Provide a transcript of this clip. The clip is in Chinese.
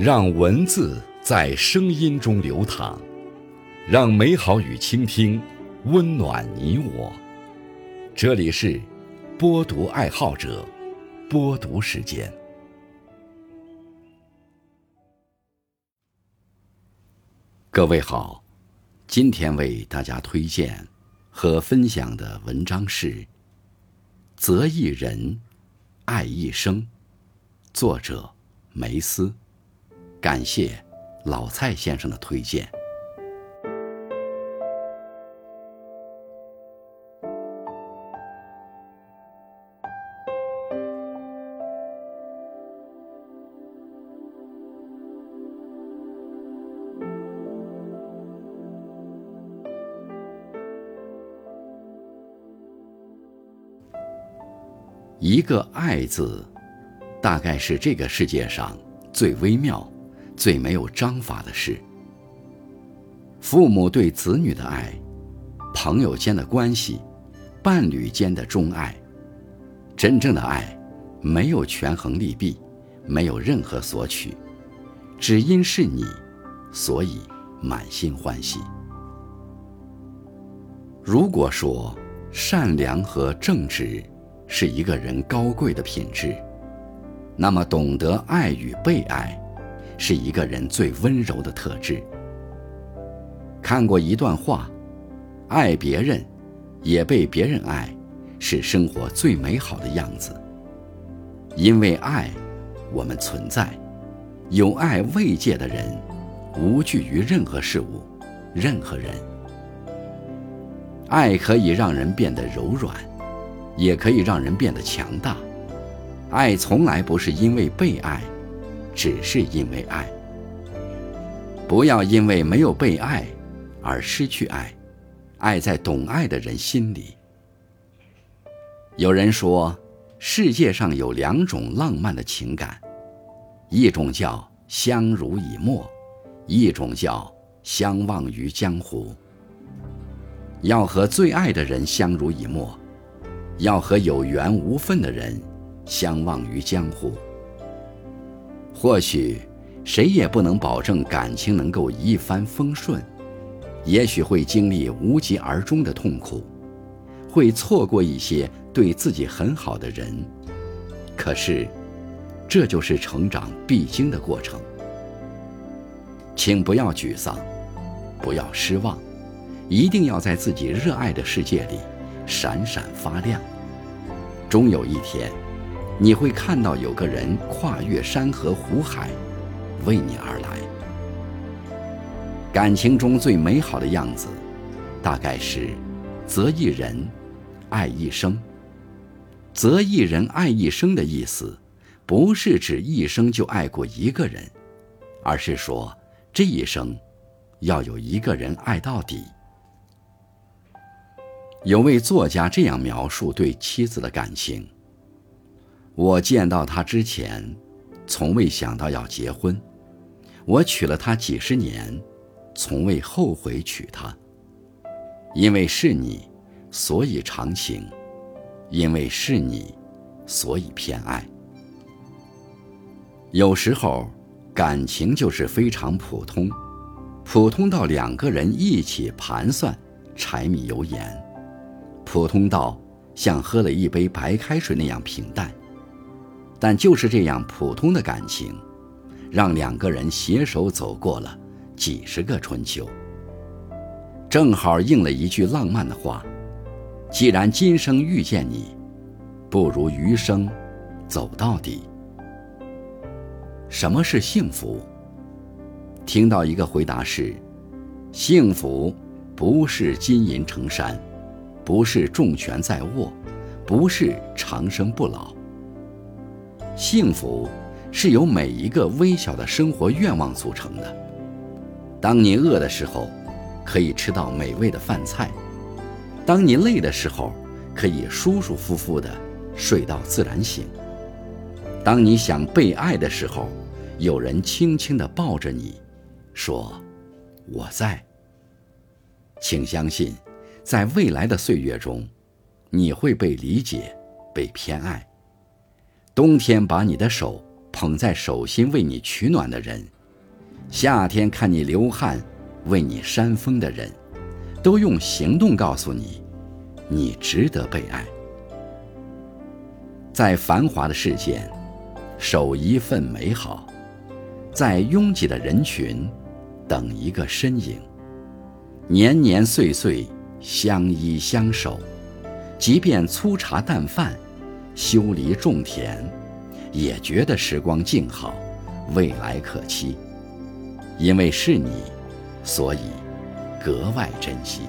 让文字在声音中流淌，让美好与倾听温暖你我。这里是播读爱好者播读时间。各位好，今天为大家推荐和分享的文章是《择一人，爱一生》，作者梅斯。感谢老蔡先生的推荐。一个“爱”字，大概是这个世界上最微妙。最没有章法的事。父母对子女的爱，朋友间的关系，伴侣间的钟爱，真正的爱，没有权衡利弊，没有任何索取，只因是你，所以满心欢喜。如果说善良和正直是一个人高贵的品质，那么懂得爱与被爱。是一个人最温柔的特质。看过一段话：爱别人，也被别人爱，是生活最美好的样子。因为爱，我们存在；有爱慰藉的人，无惧于任何事物、任何人。爱可以让人变得柔软，也可以让人变得强大。爱从来不是因为被爱。只是因为爱，不要因为没有被爱而失去爱，爱在懂爱的人心里。有人说，世界上有两种浪漫的情感，一种叫相濡以沫，一种叫相忘于江湖。要和最爱的人相濡以沫，要和有缘无分的人相忘于江湖。或许，谁也不能保证感情能够一帆风顺，也许会经历无疾而终的痛苦，会错过一些对自己很好的人。可是，这就是成长必经的过程。请不要沮丧，不要失望，一定要在自己热爱的世界里闪闪发亮。终有一天。你会看到有个人跨越山河湖海，为你而来。感情中最美好的样子，大概是择一人，爱一生。择一人爱一生的意思，不是指一生就爱过一个人，而是说这一生要有一个人爱到底。有位作家这样描述对妻子的感情。我见到他之前，从未想到要结婚。我娶了她几十年，从未后悔娶她。因为是你，所以长情；因为是你，所以偏爱。有时候，感情就是非常普通，普通到两个人一起盘算柴米油盐，普通到像喝了一杯白开水那样平淡。但就是这样普通的感情，让两个人携手走过了几十个春秋。正好应了一句浪漫的话：“既然今生遇见你，不如余生走到底。”什么是幸福？听到一个回答是：幸福不是金银成山，不是重权在握，不是长生不老。幸福是由每一个微小的生活愿望组成的。当你饿的时候，可以吃到美味的饭菜；当你累的时候，可以舒舒服服的睡到自然醒；当你想被爱的时候，有人轻轻的抱着你，说：“我在。”请相信，在未来的岁月中，你会被理解，被偏爱。冬天把你的手捧在手心为你取暖的人，夏天看你流汗为你扇风的人，都用行动告诉你，你值得被爱。在繁华的世间，守一份美好；在拥挤的人群，等一个身影。年年岁岁，相依相守，即便粗茶淡饭，修篱种田。也觉得时光静好，未来可期。因为是你，所以格外珍惜。